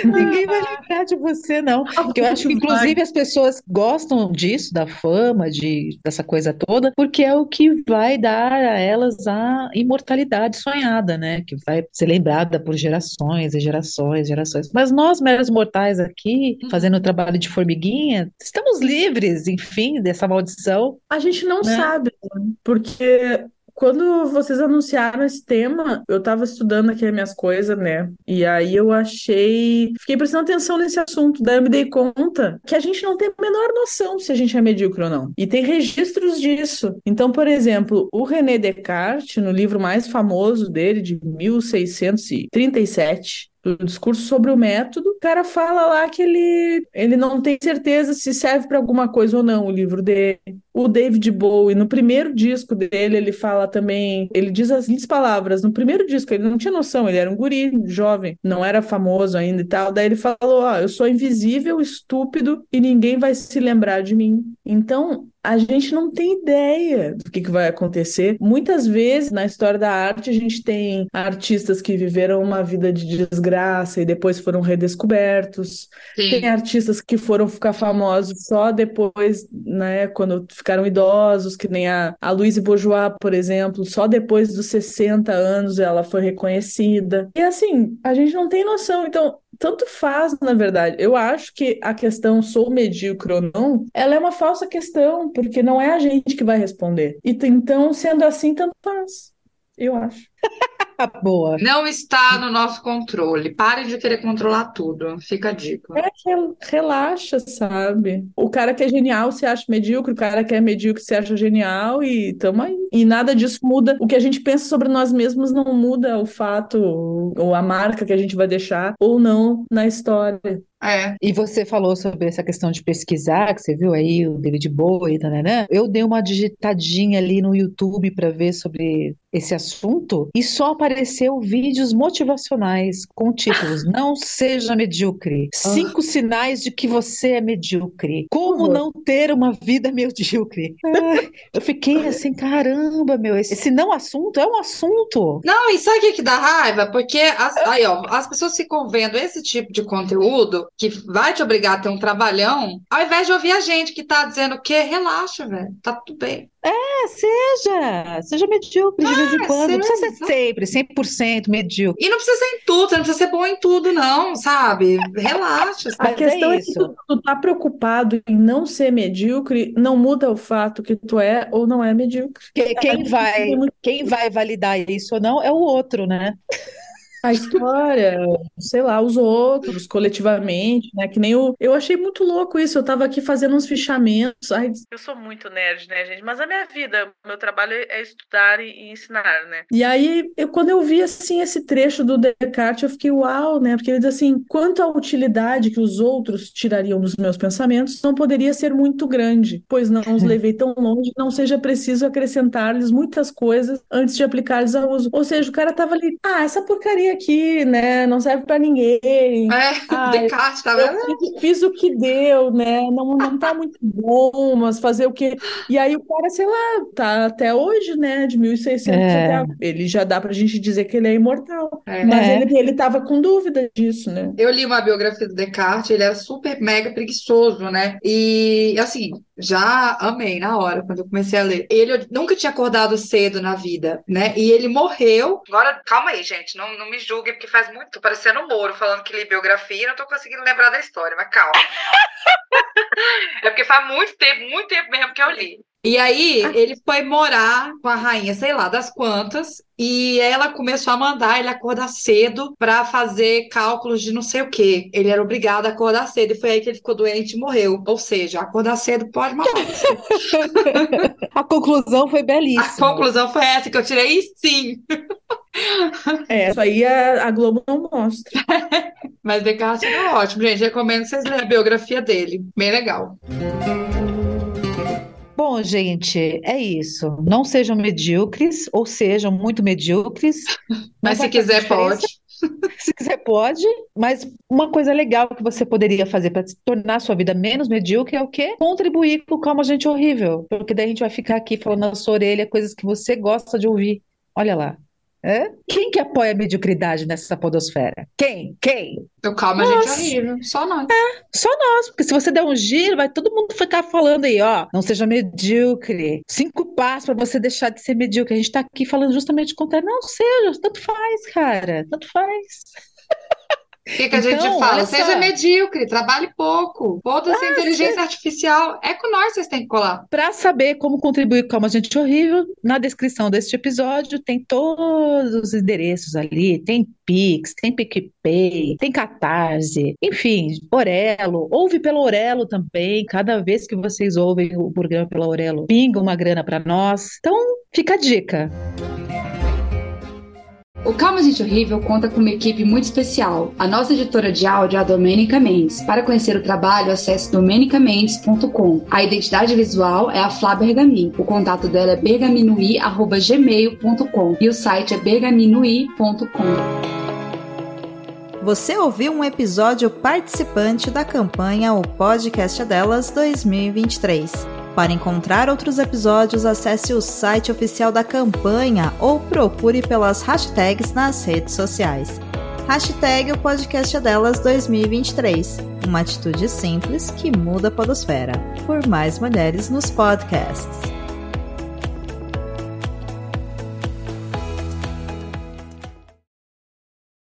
Ninguém vai lembrar de você, não. Porque eu acho que, inclusive, as pessoas gostam disso, da fama, de, dessa coisa toda, porque é o que vai dar a elas a imortalidade sonhada, né? Que vai ser lembrada por gerações e gerações, gerações. Mas nós, meros mortais aqui, fazendo o trabalho de formiguinha, estamos livres, enfim, dessa maldição. A gente não Né? sabe, né? porque quando vocês anunciaram esse tema, eu tava estudando aqui as minhas coisas, né? E aí eu achei, fiquei prestando atenção nesse assunto, daí eu me dei conta que a gente não tem a menor noção se a gente é medíocre ou não. E tem registros disso. Então, por exemplo, o René Descartes, no livro mais famoso dele, de 1637, do discurso sobre o método, o cara fala lá que ele, ele não tem certeza se serve para alguma coisa ou não, o livro dele. O David Bowie, no primeiro disco dele, ele fala também, ele diz as seguintes palavras, no primeiro disco, ele não tinha noção, ele era um guri, jovem, não era famoso ainda e tal, daí ele falou, ó, eu sou invisível, estúpido e ninguém vai se lembrar de mim. Então, a gente não tem ideia do que, que vai acontecer. Muitas vezes na história da arte a gente tem artistas que viveram uma vida de desgraça e depois foram redescobertos. Tem Sim. artistas que foram ficar famosos só depois, né, quando ficaram idosos, que nem a, a Louise Bourgeois, por exemplo, só depois dos 60 anos ela foi reconhecida. E assim, a gente não tem noção. Então, tanto faz, na verdade. Eu acho que a questão sou medíocre ou não, ela é uma falsa questão, porque não é a gente que vai responder. E então, sendo assim, tanto faz. Eu acho. Boa. Não está no nosso controle. Parem de querer controlar tudo. Fica a dica. É relaxa, sabe? O cara que é genial se acha medíocre, o cara que é medíocre se acha genial e tamo aí. E nada disso muda. O que a gente pensa sobre nós mesmos não muda o fato ou a marca que a gente vai deixar ou não na história. É. E você falou sobre essa questão de pesquisar, que você viu aí o David Bowie, né? Eu dei uma digitadinha ali no YouTube para ver sobre esse assunto e só apareceu vídeos motivacionais com títulos Não seja medíocre. Cinco Ah. sinais de que você é medíocre. Como não ter uma vida medíocre. Ai, eu fiquei assim, caramba, meu, esse, esse não assunto é um assunto. Não, e sabe o que que dá raiva? Porque as, aí, ó, as pessoas ficam vendo esse tipo de conteúdo que vai te obrigar a ter um trabalhão, ao invés de ouvir a gente que tá dizendo o quê? Relaxa, velho. Tá tudo bem. É, seja, seja medíocre de vez em Ah, quando. Não precisa ser sempre, 100% medíocre. E não precisa ser em tudo, você não precisa ser bom em tudo, não, sabe? Relaxa. A Mas é questão é, que tu, tu tá preocupado em não ser medíocre, não muda o fato que tu é ou não é medíocre. Que- Quem vai, quem vai validar isso ou não é o outro, né? A história, sei lá, os outros, coletivamente, né? Que nem o. Eu achei muito louco isso. Eu tava aqui fazendo uns fichamentos. Ai, Eu sou muito nerd, né, gente? Mas a minha vida, meu trabalho é estudar e ensinar, né? E aí, eu, quando eu vi assim esse trecho do Descartes, eu fiquei uau, né? Porque ele diz assim: quanto à utilidade que os outros tirariam dos meus pensamentos, não poderia ser muito grande, pois não os levei tão longe, não seja preciso acrescentar-lhes muitas coisas antes de aplicá-los ao uso. Ou seja, o cara tava ali, ah, essa porcaria aqui, né? Não serve pra ninguém. É, Ah, Descartes, tá Eu vendo? fiz, fiz o que deu, né? Não, não tá muito bom, mas fazer o quê? E aí o cara, sei lá, tá até hoje, né? De 1600 É. até. Ele já dá pra gente dizer que ele é imortal. É. Mas É. ele, ele tava com dúvida disso, né? Eu li uma biografia do Descartes, ele era super mega preguiçoso, né? E assim, já amei na hora quando eu comecei a ler. Ele nunca tinha acordado cedo na vida, né? E ele morreu. Agora, calma aí, gente, não, não me julguem, porque faz muito. Tô parecendo o Moro falando que li biografia e não tô conseguindo lembrar da história, mas calma. É porque faz muito tempo, muito tempo mesmo que eu li. E aí, ele foi morar com a rainha, sei lá, das quantas, e ela começou a mandar ele acordar cedo para fazer cálculos de não sei o quê. Ele era obrigado a acordar cedo, e foi aí que ele ficou doente e morreu. Ou seja, acordar cedo pode matar você. A conclusão foi A belíssima. conclusão foi essa que eu tirei, sim. É, isso aí a, a Globo não mostra. Mas Descartes é ótimo, gente. Recomendo vocês leiam a biografia dele. Bem legal. Bom, gente, é isso. Não sejam medíocres, ou sejam muito medíocres. Não Mas se quiser, diferença. pode. Se quiser, pode. Mas uma coisa legal que você poderia fazer para tornar a sua vida menos medíocre é o quê? Contribuir com o Calma Gente Horrível. Porque daí a gente vai ficar aqui falando na sua orelha coisas que você gosta de ouvir. Olha lá. É? Quem que apoia a mediocridade nessa podosfera? Quem? Quem? Eu calma, gente, Nossa. horrível. Só nós. Só nós, porque se você der um giro, vai todo mundo ficar falando aí, ó, não seja medíocre. Cinco passos para você deixar de ser medíocre. A gente tá aqui falando justamente contra, não seja, tanto faz, cara, tanto faz. O que que a gente Então, fala? olha Seja só. medíocre, trabalhe pouco. Foda-se a inteligência artificial. É com nós vocês têm que colar. Para saber como contribuir com a Gente Horrível, na descrição deste episódio tem todos os endereços ali, tem Pix, tem PicPay, tem Catarse, enfim, Orelo, ouve pela Orelo também, cada vez que vocês ouvem o programa pela Orelo, pinga uma grana para nós. Então, fica a dica. O Calma Gente Horrível conta com uma equipe muito especial. A nossa editora de áudio é a Domênica Mendes. Para conhecer o trabalho, acesse domenicamendes.com. A identidade visual é a Flá Bergamin. O contato dela é bergaminui.gmail.com e o site é bergaminui.com. Você ouviu um episódio participante da campanha O Podcast é Delas 2023. Para encontrar outros episódios, acesse o site oficial da campanha ou procure pelas hashtags nas redes sociais. Hashtag O Podcast é Delas 2023. Uma atitude simples que muda a podosfera. Por mais mulheres nos podcasts.